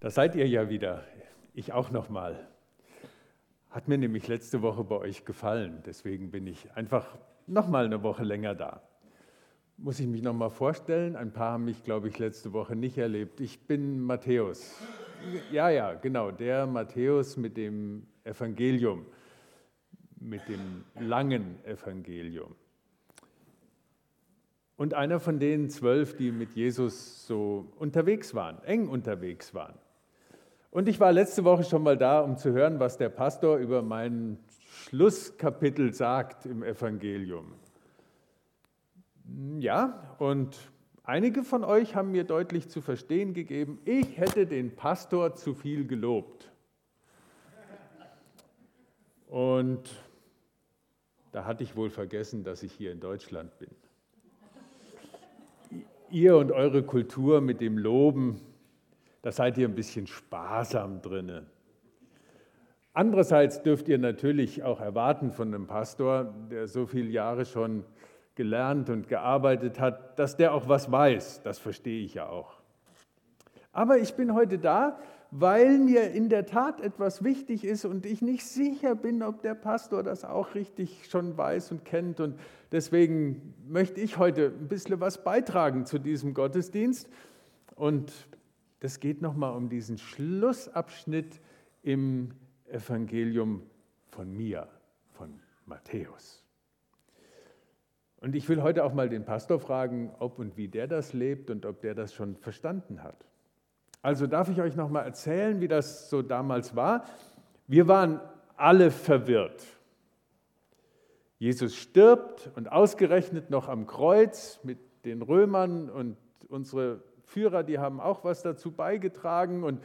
Da seid ihr ja wieder. Ich auch noch mal. Hat mir nämlich letzte Woche bei euch gefallen. Deswegen bin ich einfach noch mal eine Woche länger da. Muss ich mich noch mal vorstellen? Ein paar haben mich, glaube ich, letzte Woche nicht erlebt. Ich bin Matthäus. Ja, ja, genau, der Matthäus mit dem Evangelium, mit dem langen Evangelium und einer von den zwölf, die mit Jesus so unterwegs waren, eng unterwegs waren. Und ich war letzte Woche schon mal da, um zu hören, was der Pastor über mein Schlusskapitel sagt im Evangelium. Ja, und einige von euch haben mir deutlich zu verstehen gegeben, ich hätte den Pastor zu viel gelobt. Und da hatte ich wohl vergessen, dass ich hier in Deutschland bin ihr und eure Kultur mit dem Loben, da seid ihr ein bisschen sparsam drinne. Andererseits dürft ihr natürlich auch erwarten von einem Pastor, der so viele Jahre schon gelernt und gearbeitet hat, dass der auch was weiß. Das verstehe ich ja auch. Aber ich bin heute da, weil mir in der Tat etwas wichtig ist und ich nicht sicher bin, ob der Pastor das auch richtig schon weiß und kennt. Und deswegen möchte ich heute ein bisschen was beitragen zu diesem Gottesdienst. Und das geht nochmal um diesen Schlussabschnitt im Evangelium von mir, von Matthäus. Und ich will heute auch mal den Pastor fragen, ob und wie der das lebt und ob der das schon verstanden hat. Also darf ich euch noch mal erzählen, wie das so damals war. Wir waren alle verwirrt. Jesus stirbt und ausgerechnet noch am Kreuz mit den Römern und unsere Führer, die haben auch was dazu beigetragen. Und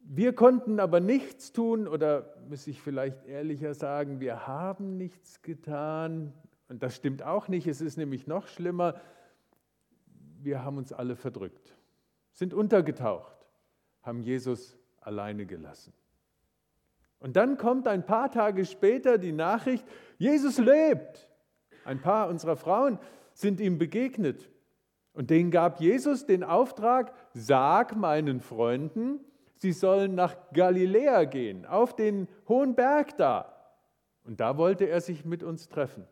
wir konnten aber nichts tun oder muss ich vielleicht ehrlicher sagen, wir haben nichts getan. Und das stimmt auch nicht, es ist nämlich noch schlimmer, wir haben uns alle verdrückt sind untergetaucht, haben Jesus alleine gelassen. Und dann kommt ein paar Tage später die Nachricht, Jesus lebt. Ein paar unserer Frauen sind ihm begegnet. Und denen gab Jesus den Auftrag, sag meinen Freunden, sie sollen nach Galiläa gehen, auf den hohen Berg da. Und da wollte er sich mit uns treffen.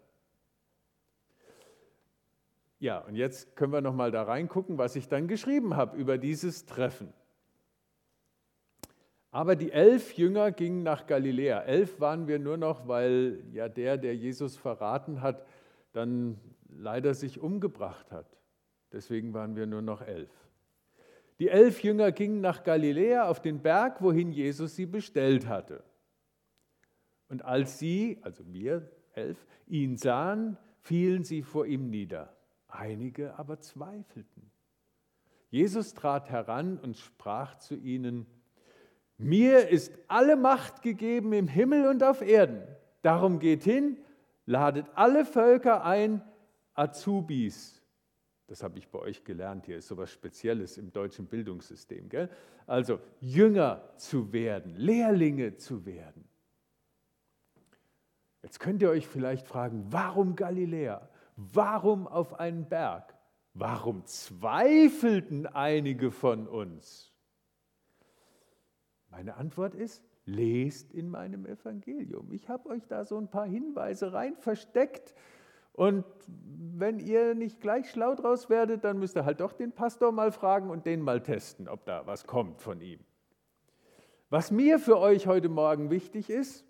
Ja, und jetzt können wir noch mal da reingucken, was ich dann geschrieben habe über dieses Treffen. Aber die elf Jünger gingen nach Galiläa. Elf waren wir nur noch, weil ja der, der Jesus verraten hat, dann leider sich umgebracht hat. Deswegen waren wir nur noch elf. Die elf Jünger gingen nach Galiläa auf den Berg, wohin Jesus sie bestellt hatte. Und als sie, also wir elf, ihn sahen, fielen sie vor ihm nieder. Einige aber zweifelten. Jesus trat heran und sprach zu ihnen, mir ist alle Macht gegeben im Himmel und auf Erden. Darum geht hin, ladet alle Völker ein, Azubis. Das habe ich bei euch gelernt, hier ist sowas Spezielles im deutschen Bildungssystem. Gell? Also Jünger zu werden, Lehrlinge zu werden. Jetzt könnt ihr euch vielleicht fragen, warum Galiläa? Warum auf einen Berg? Warum zweifelten einige von uns? Meine Antwort ist, lest in meinem Evangelium. Ich habe euch da so ein paar Hinweise rein versteckt. Und wenn ihr nicht gleich schlau draus werdet, dann müsst ihr halt doch den Pastor mal fragen und den mal testen, ob da was kommt von ihm. Was mir für euch heute Morgen wichtig ist,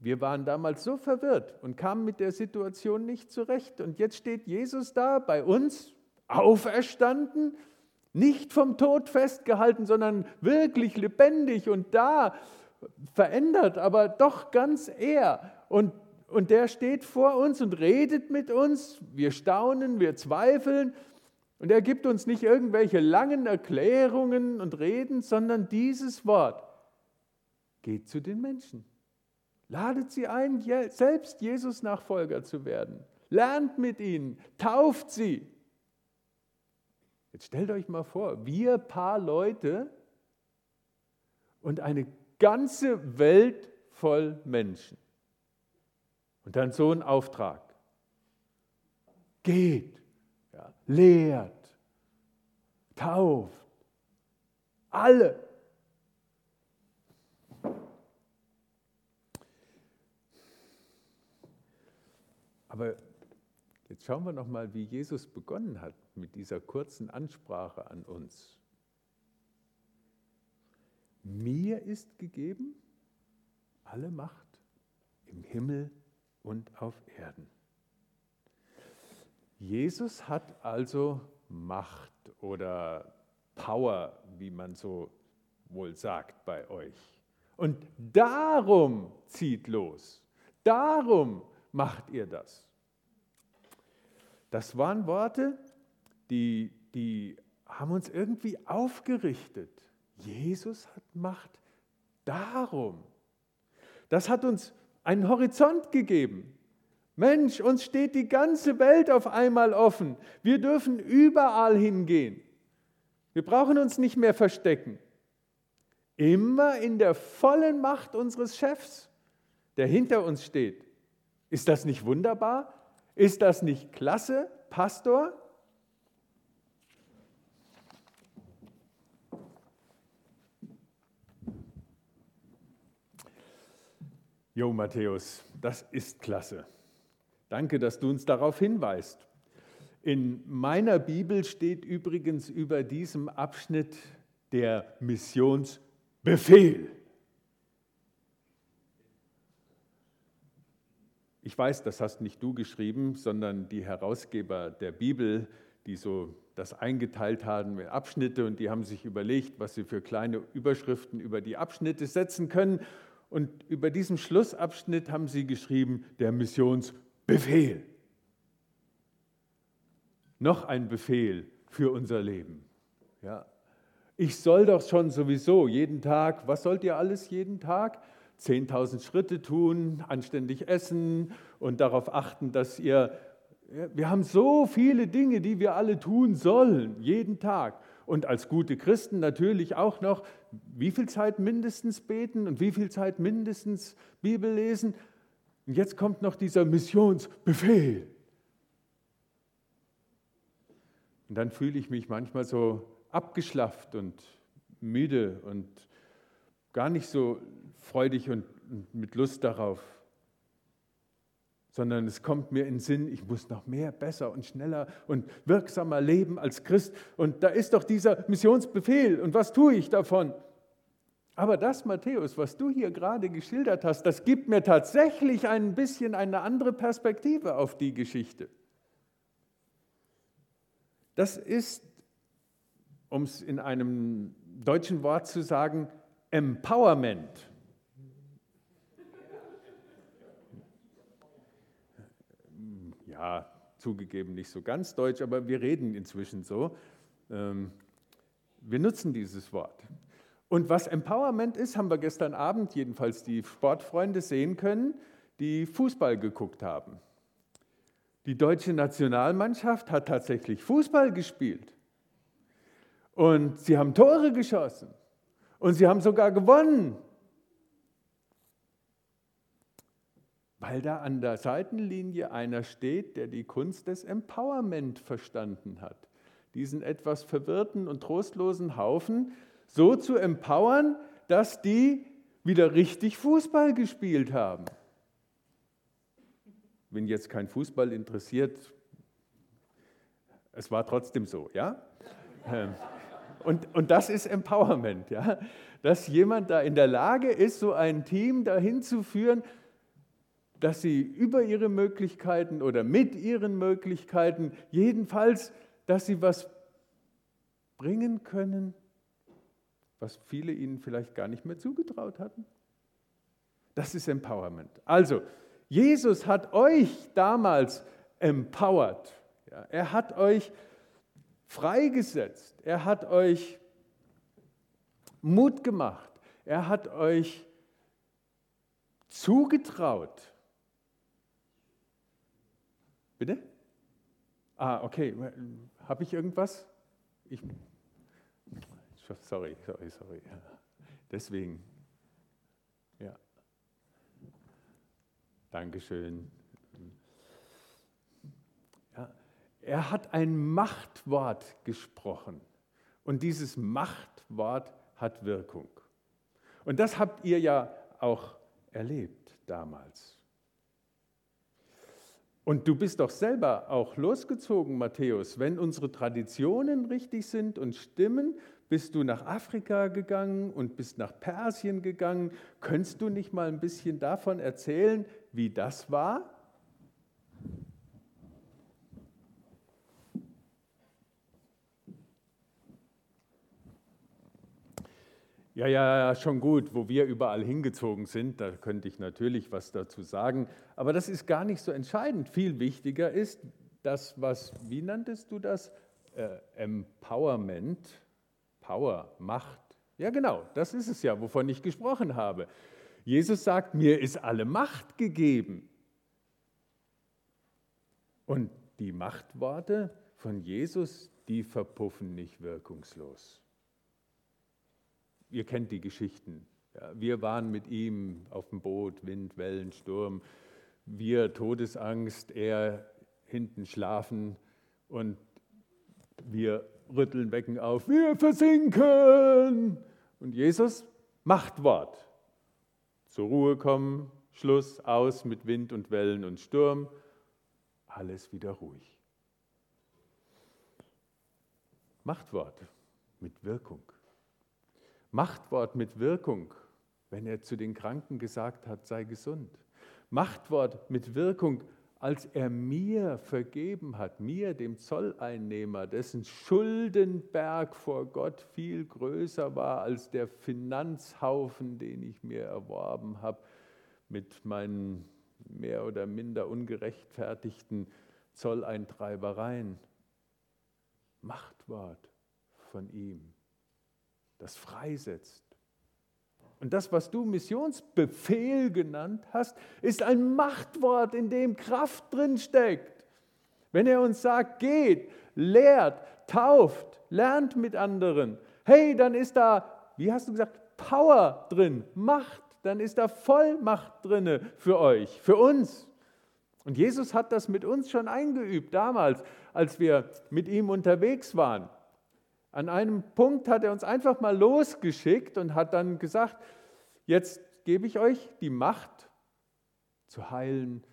wir waren damals so verwirrt und kamen mit der Situation nicht zurecht. Und jetzt steht Jesus da bei uns, auferstanden, nicht vom Tod festgehalten, sondern wirklich lebendig und da, verändert, aber doch ganz er. Und, und der steht vor uns und redet mit uns. Wir staunen, wir zweifeln. Und er gibt uns nicht irgendwelche langen Erklärungen und Reden, sondern dieses Wort geht zu den Menschen. Ladet sie ein, selbst Jesus Nachfolger zu werden. Lernt mit ihnen, tauft sie. Jetzt stellt euch mal vor, wir paar Leute und eine ganze Welt voll Menschen. Und dann so ein Auftrag. Geht, ja, lehrt. getauft. Alle. Aber jetzt schauen wir noch mal, wie Jesus begonnen hat mit dieser kurzen Ansprache an uns. Mir ist gegeben alle Macht im Himmel und auf Erden. Jesus hat also Macht oder Power, wie man so wohl sagt bei euch. Und darum zieht los. Darum macht ihr das. Das waren Worte, die, die haben uns irgendwie aufgerichtet. Jesus hat Macht. Darum. Das hat uns einen Horizont gegeben. Mensch, uns steht die ganze Welt auf einmal offen. Wir dürfen überall hingehen. Wir brauchen uns nicht mehr verstecken. Immer in der vollen Macht unseres Chefs, der hinter uns steht. Ist das nicht wunderbar? Ist das nicht klasse, Pastor? Jo, Matthäus, das ist klasse. Danke, dass du uns darauf hinweist. In meiner Bibel steht übrigens über diesem Abschnitt der Missionsbefehl. Ich weiß, das hast nicht du geschrieben, sondern die Herausgeber der Bibel, die so das eingeteilt haben in Abschnitte und die haben sich überlegt, was sie für kleine Überschriften über die Abschnitte setzen können. Und über diesem Schlussabschnitt haben sie geschrieben, der Missionsbefehl. Noch ein Befehl für unser Leben. Ja. Ich soll doch schon sowieso jeden Tag, was sollt ihr alles jeden Tag? 10.000 Schritte tun, anständig essen und darauf achten, dass ihr, wir haben so viele Dinge, die wir alle tun sollen, jeden Tag. Und als gute Christen natürlich auch noch, wie viel Zeit mindestens beten und wie viel Zeit mindestens Bibel lesen. Und jetzt kommt noch dieser Missionsbefehl. Und dann fühle ich mich manchmal so abgeschlafft und müde und gar nicht so freudig und mit Lust darauf, sondern es kommt mir in den Sinn, ich muss noch mehr, besser und schneller und wirksamer leben als Christ. Und da ist doch dieser Missionsbefehl. Und was tue ich davon? Aber das, Matthäus, was du hier gerade geschildert hast, das gibt mir tatsächlich ein bisschen eine andere Perspektive auf die Geschichte. Das ist, um es in einem deutschen Wort zu sagen, Empowerment. Ja, zugegeben nicht so ganz deutsch, aber wir reden inzwischen so. Ähm, wir nutzen dieses Wort. Und was Empowerment ist, haben wir gestern Abend jedenfalls die Sportfreunde sehen können, die Fußball geguckt haben. Die deutsche Nationalmannschaft hat tatsächlich Fußball gespielt. Und sie haben Tore geschossen. Und sie haben sogar gewonnen. Weil da an der Seitenlinie einer steht, der die Kunst des Empowerment verstanden hat. Diesen etwas verwirrten und trostlosen Haufen so zu empowern, dass die wieder richtig Fußball gespielt haben. Wenn jetzt kein Fußball interessiert, es war trotzdem so, ja? Ähm, und, und das ist Empowerment, ja? dass jemand da in der Lage ist, so ein Team dahin zu führen, dass sie über ihre Möglichkeiten oder mit ihren Möglichkeiten, jedenfalls, dass sie was bringen können, was viele ihnen vielleicht gar nicht mehr zugetraut hatten. Das ist Empowerment. Also, Jesus hat euch damals empowered. Ja, er hat euch freigesetzt. Er hat euch Mut gemacht. Er hat euch zugetraut, Bitte? Ah, okay. Habe ich irgendwas? Ich, sorry, sorry, sorry. Deswegen. Ja. Dankeschön. Ja. Er hat ein Machtwort gesprochen. Und dieses Machtwort hat Wirkung. Und das habt ihr ja auch erlebt damals. Und du bist doch selber auch losgezogen, Matthäus. Wenn unsere Traditionen richtig sind und stimmen, bist du nach Afrika gegangen und bist nach Persien gegangen. Könntest du nicht mal ein bisschen davon erzählen, wie das war? Ja, ja, schon gut, wo wir überall hingezogen sind, da könnte ich natürlich was dazu sagen, aber das ist gar nicht so entscheidend. Viel wichtiger ist das, was, wie nanntest du das? Äh, Empowerment, Power, Macht. Ja, genau, das ist es ja, wovon ich gesprochen habe. Jesus sagt, mir ist alle Macht gegeben. Und die Machtworte von Jesus, die verpuffen nicht wirkungslos ihr kennt die Geschichten. Ja, wir waren mit ihm auf dem Boot, Wind, Wellen, Sturm. Wir Todesangst, er hinten schlafen und wir rütteln Becken auf, wir versinken. Und Jesus macht Wort. Zur Ruhe kommen, Schluss, aus mit Wind und Wellen und Sturm, alles wieder ruhig. Machtwort mit Wirkung. Machtwort mit Wirkung, wenn er zu den Kranken gesagt hat, sei gesund. Machtwort mit Wirkung, als er mir vergeben hat, mir, dem Zolleinnehmer, dessen Schuldenberg vor Gott viel größer war als der Finanzhaufen, den ich mir erworben habe mit meinen mehr oder minder ungerechtfertigten Zolleintreibereien. Machtwort von ihm das freisetzt. Und das, was du Missionsbefehl genannt hast, ist ein Machtwort, in dem Kraft drin steckt. Wenn er uns sagt, geht, lehrt, tauft, lernt mit anderen, hey, dann ist da, wie hast du gesagt, Power drin, Macht, dann ist da Vollmacht drin für euch, für uns. Und Jesus hat das mit uns schon eingeübt damals, als wir mit ihm unterwegs waren. An einem Punkt hat er uns einfach mal losgeschickt und hat dann gesagt, jetzt gebe ich euch die Macht zu heilen,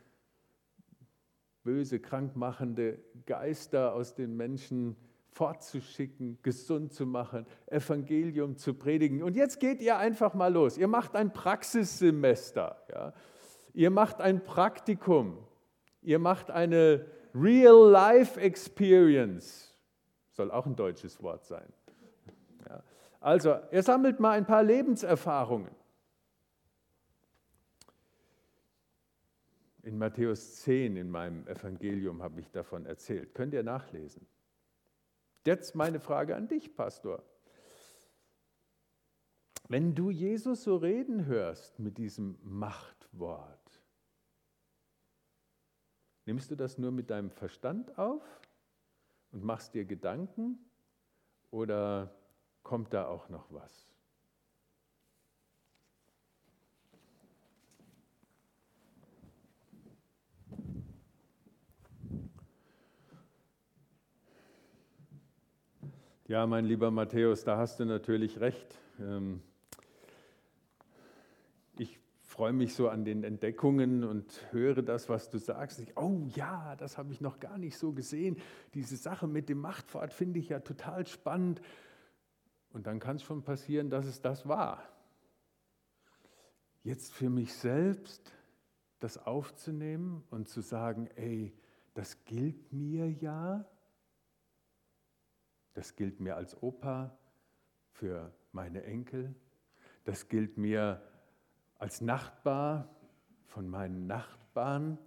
böse, krankmachende Geister aus den Menschen fortzuschicken, gesund zu machen, Evangelium zu predigen. Und jetzt geht ihr einfach mal los. Ihr macht ein Praxissemester. Ja? Ihr macht ein Praktikum. Ihr macht eine Real-Life-Experience. Soll auch ein deutsches Wort sein. Ja. Also, er sammelt mal ein paar Lebenserfahrungen. In Matthäus 10 in meinem Evangelium habe ich davon erzählt. Könnt ihr nachlesen. Jetzt meine Frage an dich, Pastor. Wenn du Jesus so reden hörst mit diesem Machtwort, nimmst du das nur mit deinem Verstand auf und machst dir Gedanken oder kommt da auch noch was? Ja, mein lieber Matthäus, da hast du natürlich recht. Freue mich so an den Entdeckungen und höre das, was du sagst. Ich, oh ja, das habe ich noch gar nicht so gesehen. Diese Sache mit dem Machtfahrt finde ich ja total spannend. Und dann kann es schon passieren, dass es das war. Jetzt für mich selbst das aufzunehmen und zu sagen, ey, das gilt mir ja. Das gilt mir als Opa für meine Enkel. Das gilt mir als Nachbar von meinen Nachbarn.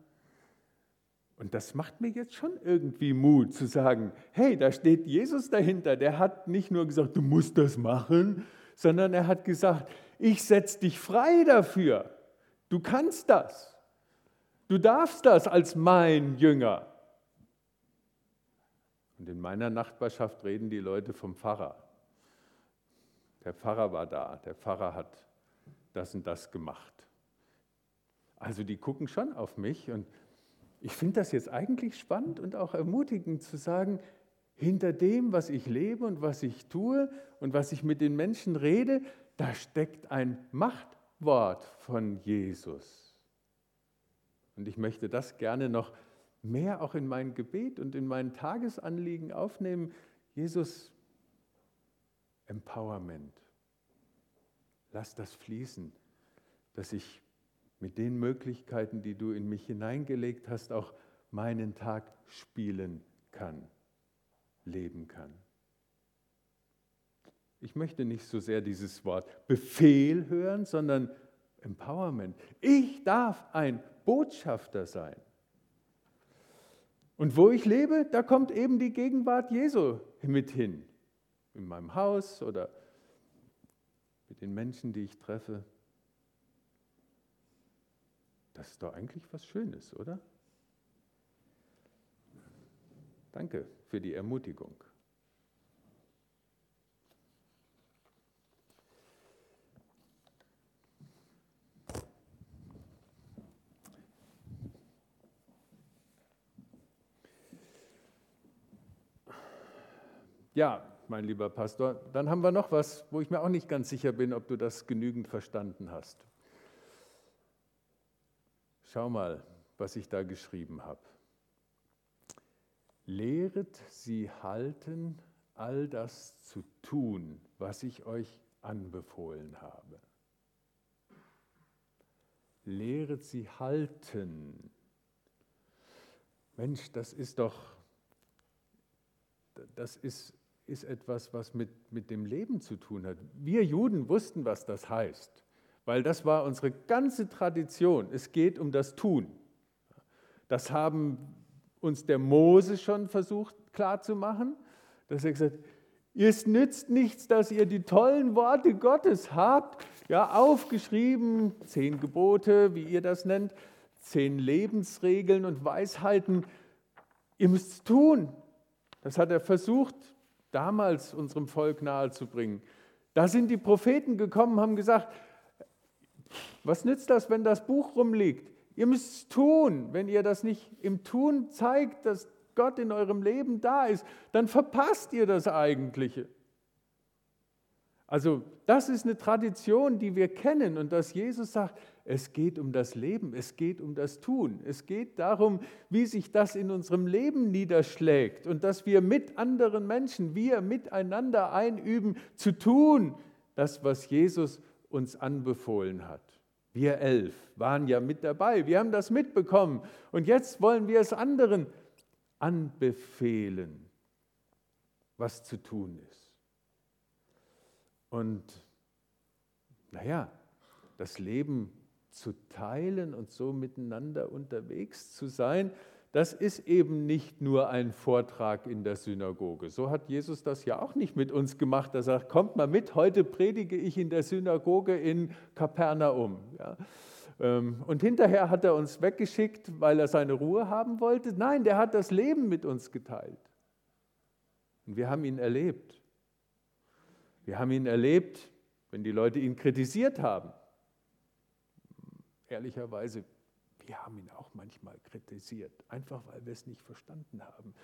Und das macht mir jetzt schon irgendwie Mut zu sagen, hey, da steht Jesus dahinter. Der hat nicht nur gesagt, du musst das machen, sondern er hat gesagt, ich setze dich frei dafür. Du kannst das. Du darfst das als mein Jünger. Und in meiner Nachbarschaft reden die Leute vom Pfarrer. Der Pfarrer war da, der Pfarrer hat das und das gemacht. Also die gucken schon auf mich und ich finde das jetzt eigentlich spannend und auch ermutigend zu sagen, hinter dem, was ich lebe und was ich tue und was ich mit den Menschen rede, da steckt ein Machtwort von Jesus. Und ich möchte das gerne noch mehr auch in mein Gebet und in mein Tagesanliegen aufnehmen. Jesus, Empowerment. Lass das fließen, dass ich mit den Möglichkeiten, die du in mich hineingelegt hast, auch meinen Tag spielen kann, leben kann. Ich möchte nicht so sehr dieses Wort Befehl hören, sondern Empowerment. Ich darf ein Botschafter sein. Und wo ich lebe, da kommt eben die Gegenwart Jesu mit hin. In meinem Haus oder den Menschen, die ich treffe. Das ist doch eigentlich was Schönes, oder? Danke für die Ermutigung. Ja, mein lieber Pastor, dann haben wir noch was, wo ich mir auch nicht ganz sicher bin, ob du das genügend verstanden hast. Schau mal, was ich da geschrieben habe. Lehret sie halten, all das zu tun, was ich euch anbefohlen habe. Lehret sie halten. Mensch, das ist doch, das ist ist etwas, was mit, mit dem Leben zu tun hat. Wir Juden wussten, was das heißt, weil das war unsere ganze Tradition. Es geht um das Tun. Das haben uns der Mose schon versucht klarzumachen, dass er gesagt hat, es nützt nichts, dass ihr die tollen Worte Gottes habt, ja, aufgeschrieben, zehn Gebote, wie ihr das nennt, zehn Lebensregeln und Weisheiten. Ihr müsst es tun. Das hat er versucht damals unserem Volk nahezubringen. Da sind die Propheten gekommen, haben gesagt, was nützt das, wenn das Buch rumliegt? Ihr müsst es tun. Wenn ihr das nicht im Tun zeigt, dass Gott in eurem Leben da ist, dann verpasst ihr das Eigentliche. Also das ist eine Tradition, die wir kennen und dass Jesus sagt, es geht um das Leben, es geht um das Tun, es geht darum, wie sich das in unserem Leben niederschlägt und dass wir mit anderen Menschen, wir miteinander einüben, zu tun, das, was Jesus uns anbefohlen hat. Wir elf waren ja mit dabei, wir haben das mitbekommen und jetzt wollen wir es anderen anbefehlen, was zu tun ist. Und naja, das Leben zu teilen und so miteinander unterwegs zu sein, das ist eben nicht nur ein Vortrag in der Synagoge. So hat Jesus das ja auch nicht mit uns gemacht. Er sagt, kommt mal mit, heute predige ich in der Synagoge in Kapernaum. Ja. Ähm, und hinterher hat er uns weggeschickt, weil er seine Ruhe haben wollte. Nein, der hat das Leben mit uns geteilt. Und wir haben ihn erlebt. Wir haben ihn erlebt, wenn die Leute ihn kritisiert haben ehrlicherweise, wir haben ihn auch manchmal kritisiert, einfach weil wir es nicht verstanden haben.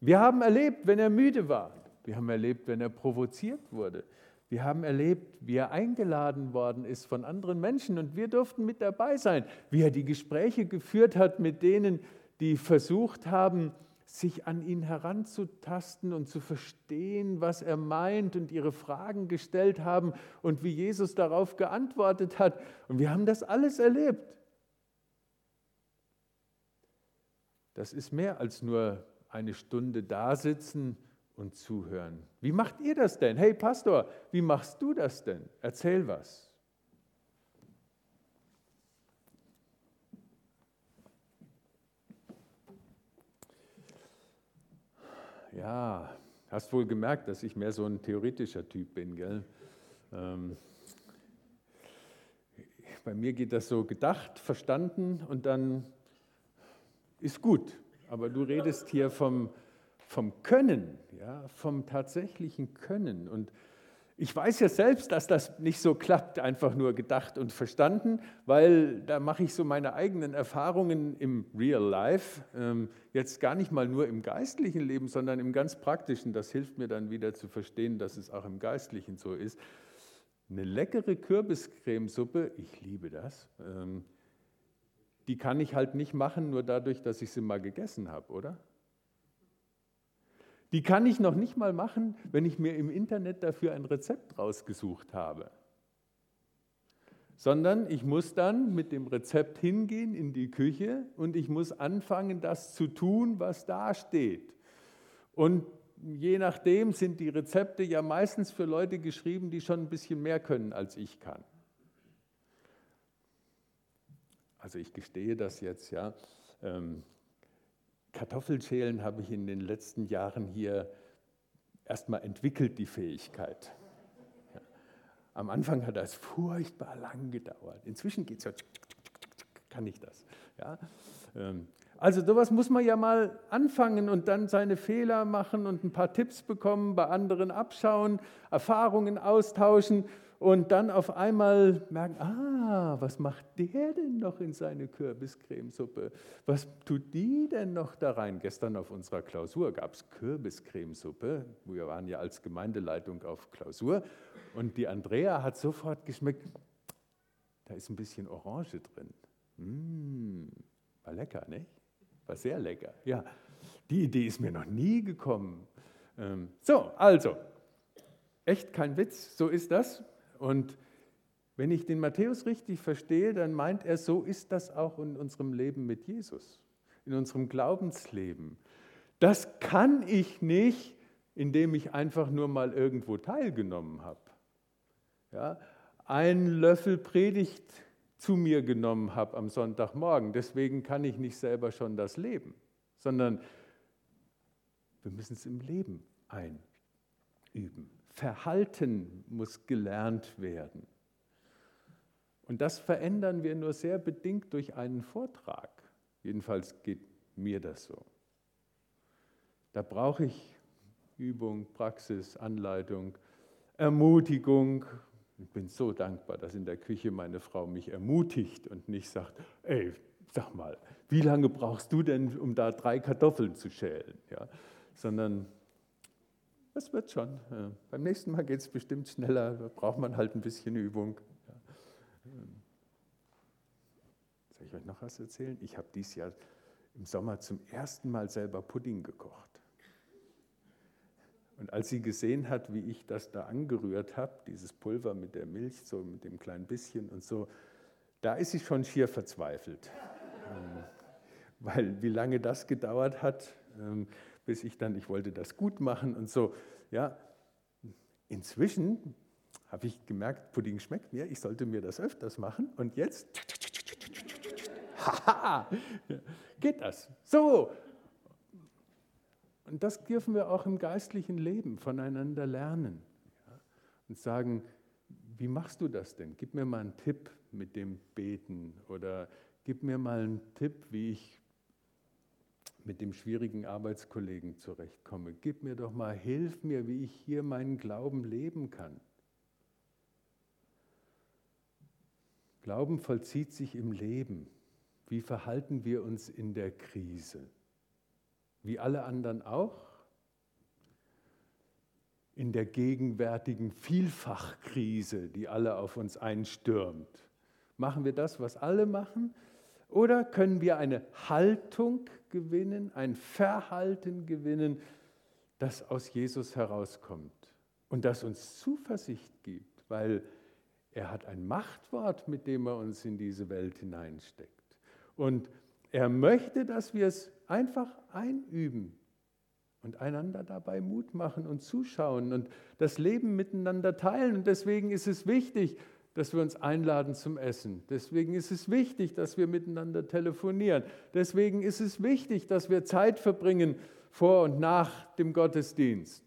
Wir haben erlebt, wenn er müde war. Wir haben erlebt, wenn er provoziert wurde. Wir haben erlebt, wie er eingeladen worden ist von anderen Menschen und wir durften mit dabei sein, wie er die Gespräche geführt hat mit denen, die versucht haben, sich an ihn heranzutasten und zu verstehen, was er meint und ihre Fragen gestellt haben und wie Jesus darauf geantwortet hat. Und wir haben das alles erlebt. Das ist mehr als nur eine Stunde dasitzen und zuhören. Wie macht ihr das denn? Hey Pastor, wie machst du das denn? Erzähl was. Ja, hast wohl gemerkt, dass ich mehr so ein theoretischer Typ bin, gell? Ähm, bei mir geht das so gedacht, verstanden und dann ist gut. Aber du redest hier vom, vom Können, ja, vom tatsächlichen Können. Und Ich weiß ja selbst, dass das nicht so klappt, einfach nur gedacht und verstanden, weil da mache ich so meine eigenen Erfahrungen im Real Life, ähm, jetzt gar nicht mal nur im geistlichen Leben, sondern im ganz praktischen. Das hilft mir dann wieder zu verstehen, dass es auch im geistlichen so ist. Eine leckere Kürbiscremesuppe, ich liebe das, ähm, die kann ich halt nicht machen, nur dadurch, dass ich sie mal gegessen habe, oder? Die kann ich noch nicht mal machen, wenn ich mir im Internet dafür ein Rezept rausgesucht habe. Sondern ich muss dann mit dem Rezept hingehen in die Küche und ich muss anfangen, das zu tun, was da steht. Und je nachdem sind die Rezepte ja meistens für Leute geschrieben, die schon ein bisschen mehr können, als ich kann. Also ich gestehe das jetzt, ja. Kartoffelschälen habe ich in den letzten Jahren hier erstmal entwickelt, die Fähigkeit. Am Anfang hat das furchtbar lang gedauert. Inzwischen geht es ja, kann ich das. Ja. Ähm, also sowas muss man ja mal anfangen und dann seine Fehler machen und ein paar Tipps bekommen, bei anderen abschauen, Erfahrungen austauschen und dann auf einmal merken, ah, was macht der denn noch in seine Kürbiscremesuppe? Was tut die denn noch da rein? Gestern auf unserer Klausur gab es Kürbiscremesuppe. Wir waren ja als Gemeindeleitung auf Klausur und die Andrea hat sofort geschmeckt, da ist ein bisschen Orange drin. Mmh, war lecker, nicht? War sehr lecker. Ja, die Idee ist mir noch nie gekommen. Ähm, so, also, echt kein Witz, so ist das. Und wenn ich den Matthäus richtig verstehe, dann meint er, so ist das auch in unserem Leben mit Jesus, in unserem Glaubensleben. Das kann ich nicht, indem ich einfach nur mal irgendwo teilgenommen habe. Ja, einen Löffel Predigt zu mir genommen habe am Sonntagmorgen. Deswegen kann ich nicht selber schon das leben, sondern wir müssen es im Leben einüben. Verhalten muss gelernt werden. Und das verändern wir nur sehr bedingt durch einen Vortrag. Jedenfalls geht mir das so. Da brauche ich Übung, Praxis, Anleitung, Ermutigung. Ich bin so dankbar, dass in der Küche meine Frau mich ermutigt und nicht sagt, ey, sag mal, wie lange brauchst du denn, um da drei Kartoffeln zu schälen? Ja, sondern das wird schon. Beim nächsten Mal geht es bestimmt schneller, da braucht man halt ein bisschen Übung. Ja. Soll ich euch noch was erzählen? Ich habe dieses Jahr im Sommer zum ersten Mal selber Pudding gekocht. Und als sie gesehen hat, wie ich das da angerührt habe, dieses Pulver mit der Milch, so mit dem kleinen bisschen und so, da ist sie schon schier verzweifelt. Ähm, weil wie lange das gedauert hat, ähm, bis ich dann, ich wollte das gut machen und so. Ja, inzwischen habe ich gemerkt, Pudding schmeckt mir, ich sollte mir das öfters machen und jetzt geht das. So. Und das dürfen wir auch im geistlichen Leben voneinander lernen ja, und sagen, wie machst du das denn? Gib mir mal einen Tipp mit dem Beten oder gib mir mal einen Tipp, wie ich mit dem schwierigen Arbeitskollegen zurechtkomme. Gib mir doch mal, hilf mir, wie ich hier meinen Glauben leben kann. Glauben vollzieht sich im Leben. Wie verhalten wir uns in der Krise? Wie alle anderen auch? In der gegenwärtigen Vielfachkrise, die alle auf uns einstürmt. Machen wir das, was alle machen? Oder können wir eine Haltung gewinnen, ein Verhalten gewinnen, das aus Jesus herauskommt und das uns Zuversicht gibt, weil er hat ein Machtwort, mit dem er uns in diese Welt hineinsteckt. Und er möchte, dass wir es einfach einüben und einander dabei Mut machen und zuschauen und das Leben miteinander teilen. Und deswegen ist es wichtig, dass wir uns einladen zum Essen. Deswegen ist es wichtig, dass wir miteinander telefonieren. Deswegen ist es wichtig, dass wir Zeit verbringen vor und nach dem Gottesdienst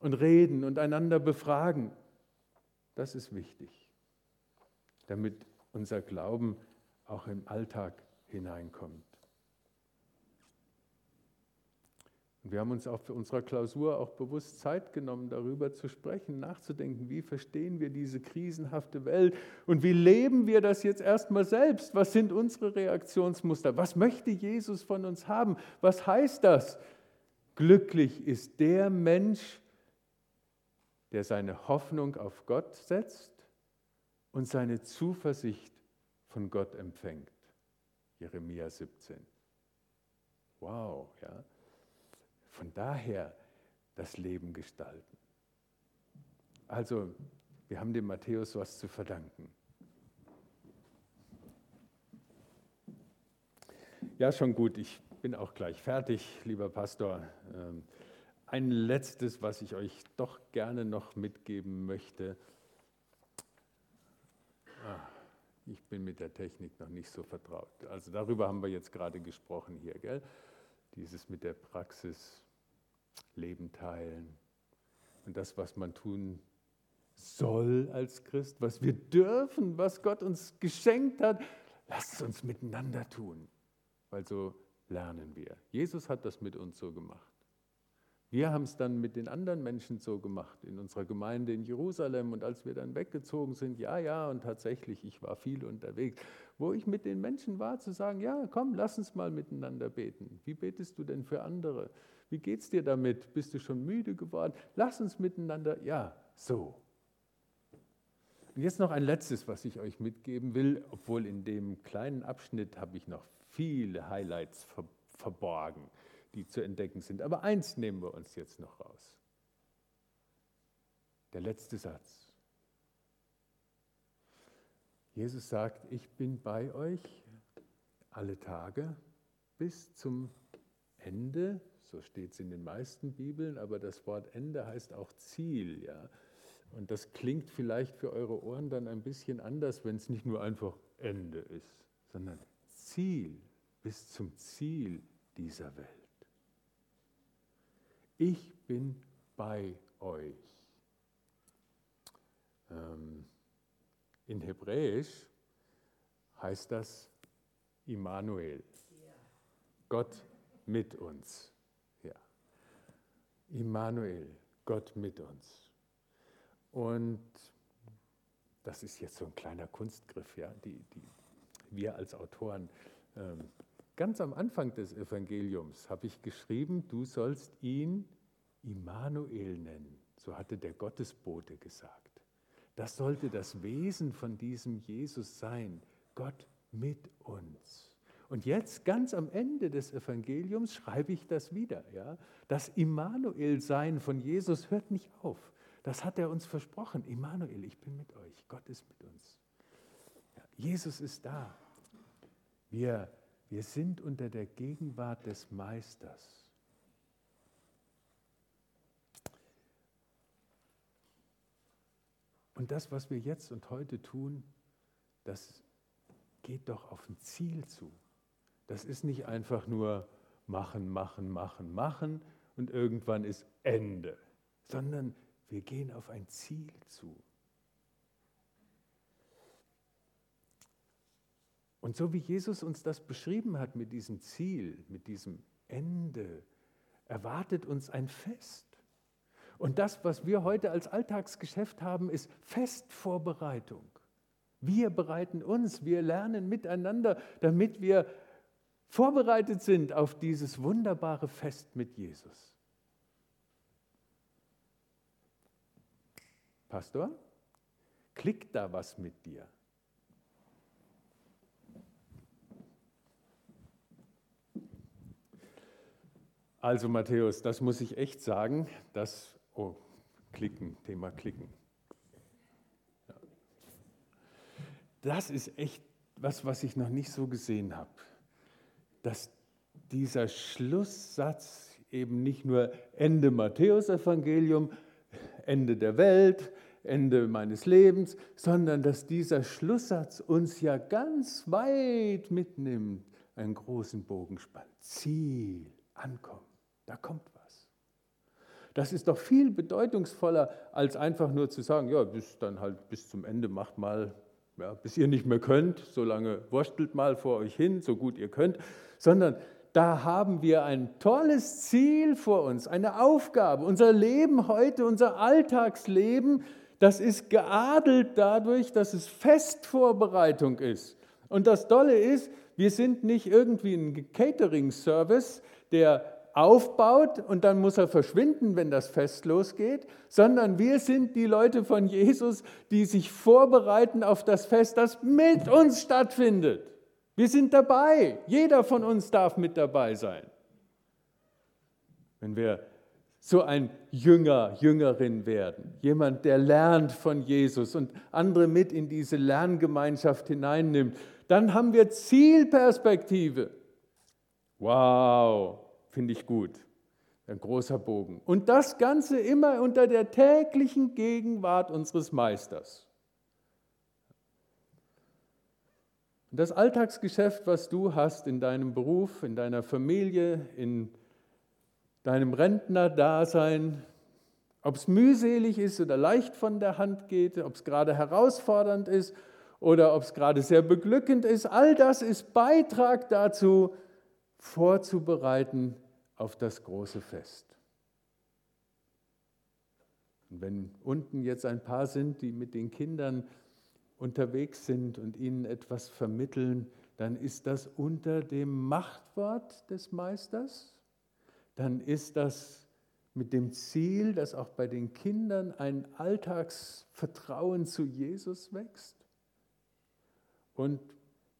und reden und einander befragen. Das ist wichtig, damit unser Glauben auch im Alltag hineinkommt. Und wir haben uns auch für unsere Klausur auch bewusst Zeit genommen, darüber zu sprechen, nachzudenken, wie verstehen wir diese krisenhafte Welt und wie leben wir das jetzt erstmal selbst? Was sind unsere Reaktionsmuster? Was möchte Jesus von uns haben? Was heißt das? Glücklich ist der Mensch, der seine Hoffnung auf Gott setzt und seine Zuversicht von Gott empfängt. Jeremia 17. Wow, ja. Von daher das Leben gestalten. Also, wir haben dem Matthäus was zu verdanken. Ja, schon gut, ich bin auch gleich fertig, lieber Pastor. Ähm, ein letztes, was ich euch doch gerne noch mitgeben möchte. Ah, ich bin mit der Technik noch nicht so vertraut. Also darüber haben wir jetzt gerade gesprochen hier, gell? Dieses mit der Praxis, Leben teilen und das, was man tun soll als Christ, was wir dürfen, was Gott uns geschenkt hat, lasst es uns miteinander tun, weil so lernen wir. Jesus hat das mit uns so gemacht. Wir haben es dann mit den anderen Menschen so gemacht, in unserer Gemeinde in Jerusalem. Und als wir dann weggezogen sind, ja, ja, und tatsächlich, ich war viel unterwegs, wo ich mit den Menschen war, zu sagen, ja, komm, lass uns mal miteinander beten. Wie betest du denn für andere? Wie geht es dir damit? Bist du schon müde geworden? Lass uns miteinander, ja, so. Und jetzt noch ein letztes, was ich euch mitgeben will, obwohl in dem kleinen Abschnitt habe ich noch viele Highlights verborgen die zu entdecken sind. Aber eins nehmen wir uns jetzt noch raus. Der letzte Satz. Jesus sagt, ich bin bei euch alle Tage bis zum Ende, so steht es in den meisten Bibeln, aber das Wort Ende heißt auch Ziel, ja. Und das klingt vielleicht für eure Ohren dann ein bisschen anders, wenn es nicht nur einfach Ende ist, sondern Ziel, bis zum Ziel dieser Welt. Ich bin bei euch. Ähm, in Hebräisch heißt das Immanuel. Gott mit uns. Ja. Immanuel, Gott mit uns. Und das ist jetzt so ein kleiner Kunstgriff, ja, die, die wir als Autoren ähm, Ganz am Anfang des Evangeliums habe ich geschrieben, du sollst ihn Immanuel nennen. So hatte der Gottesbote gesagt. Das sollte das Wesen von diesem Jesus sein. Gott mit uns. Und jetzt, ganz am Ende des Evangeliums, schreibe ich das wieder. Ja? Das Immanuel-Sein von Jesus hört nicht auf. Das hat er uns versprochen. Immanuel, ich bin mit euch. Gott ist mit uns. Ja, Jesus ist da. Wir wir sind unter der Gegenwart des Meisters. Und das, was wir jetzt und heute tun, das geht doch auf ein Ziel zu. Das ist nicht einfach nur machen, machen, machen, machen und irgendwann ist Ende, sondern wir gehen auf ein Ziel zu. Und so wie Jesus uns das beschrieben hat mit diesem Ziel, mit diesem Ende, erwartet uns ein Fest. Und das, was wir heute als Alltagsgeschäft haben, ist Festvorbereitung. Wir bereiten uns, wir lernen miteinander, damit wir vorbereitet sind auf dieses wunderbare Fest mit Jesus. Pastor, klickt da was mit dir? Also Matthäus, das muss ich echt sagen, das, oh, klicken, Thema klicken. Das ist echt was, was ich noch nicht so gesehen habe. Dass dieser Schlusssatz eben nicht nur Ende Matthäus-Evangelium, Ende der Welt, Ende meines Lebens, sondern dass dieser Schlusssatz uns ja ganz weit mitnimmt, einen großen Bogen spannt. Ziel, ankommen. Da kommt was. Das ist doch viel bedeutungsvoller, als einfach nur zu sagen, ja, bis dann halt bis zum Ende macht mal, ja, bis ihr nicht mehr könnt, so lange wurstelt mal vor euch hin, so gut ihr könnt, sondern da haben wir ein tolles Ziel vor uns, eine Aufgabe. Unser Leben heute, unser Alltagsleben, das ist geadelt dadurch, dass es Festvorbereitung ist. Und das Tolle ist, wir sind nicht irgendwie ein Catering-Service, der aufbaut und dann muss er verschwinden, wenn das Fest losgeht, sondern wir sind die Leute von Jesus, die sich vorbereiten auf das Fest, das mit uns stattfindet. Wir sind dabei. Jeder von uns darf mit dabei sein. Wenn wir so ein Jünger, Jüngerin werden, jemand, der lernt von Jesus und andere mit in diese Lerngemeinschaft hineinnimmt, dann haben wir Zielperspektive. Wow, finde ich gut. Ein großer Bogen. Und das Ganze immer unter der täglichen Gegenwart unseres Meisters. Das Alltagsgeschäft, was du hast in deinem Beruf, in deiner Familie, in deinem Rentnerdasein, ob es mühselig ist oder leicht von der Hand geht, ob es gerade herausfordernd ist oder ob es gerade sehr beglückend ist, all das ist Beitrag dazu, vorzubereiten auf das große Fest. Und wenn unten jetzt ein paar sind, die mit den Kindern unterwegs sind und ihnen etwas vermitteln, dann ist das unter dem Machtwort des Meisters, dann ist das mit dem Ziel, dass auch bei den Kindern ein Alltagsvertrauen zu Jesus wächst. Und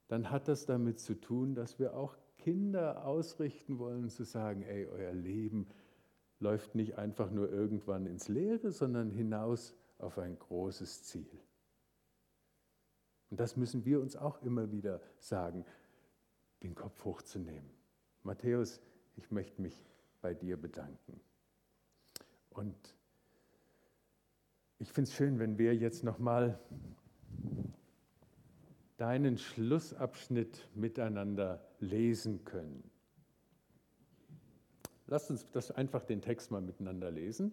dann hat das damit zu tun, dass wir auch Kinder ausrichten wollen, zu sagen, ey, euer Leben läuft nicht einfach nur irgendwann ins Leere, sondern hinaus auf ein großes Ziel. Und das müssen wir uns auch immer wieder sagen, den Kopf hochzunehmen. Matthäus, ich möchte mich bei dir bedanken. Und ich finde es schön, wenn wir jetzt nochmal deinen Schlussabschnitt miteinander lesen können. Lass uns das einfach den Text mal miteinander lesen.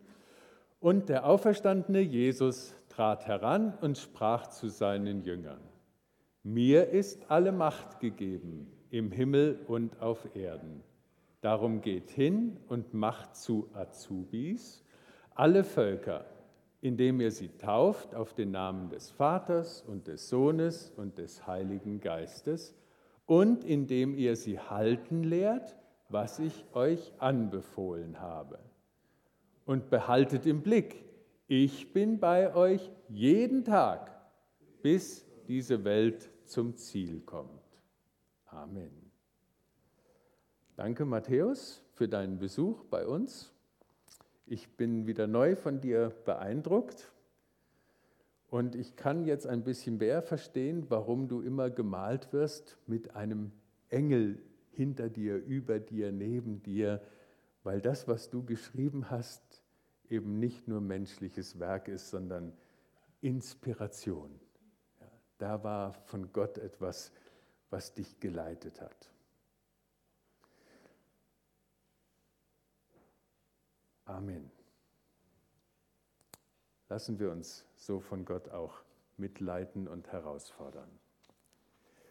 Und der auferstandene Jesus trat heran und sprach zu seinen Jüngern, mir ist alle Macht gegeben im Himmel und auf Erden. Darum geht hin und macht zu Azubis alle Völker, indem ihr sie tauft auf den Namen des Vaters und des Sohnes und des Heiligen Geistes und indem ihr sie halten lehrt, was ich euch anbefohlen habe. Und behaltet im Blick, ich bin bei euch jeden Tag, bis diese Welt zum Ziel kommt. Amen. Danke, Matthäus, für deinen Besuch bei uns. Ich bin wieder neu von dir beeindruckt und ich kann jetzt ein bisschen mehr verstehen, warum du immer gemalt wirst mit einem Engel hinter dir, über dir, neben dir, weil das, was du geschrieben hast, eben nicht nur menschliches Werk ist, sondern Inspiration. Da war von Gott etwas, was dich geleitet hat. Amen. Lassen wir uns so von Gott auch mitleiten und herausfordern.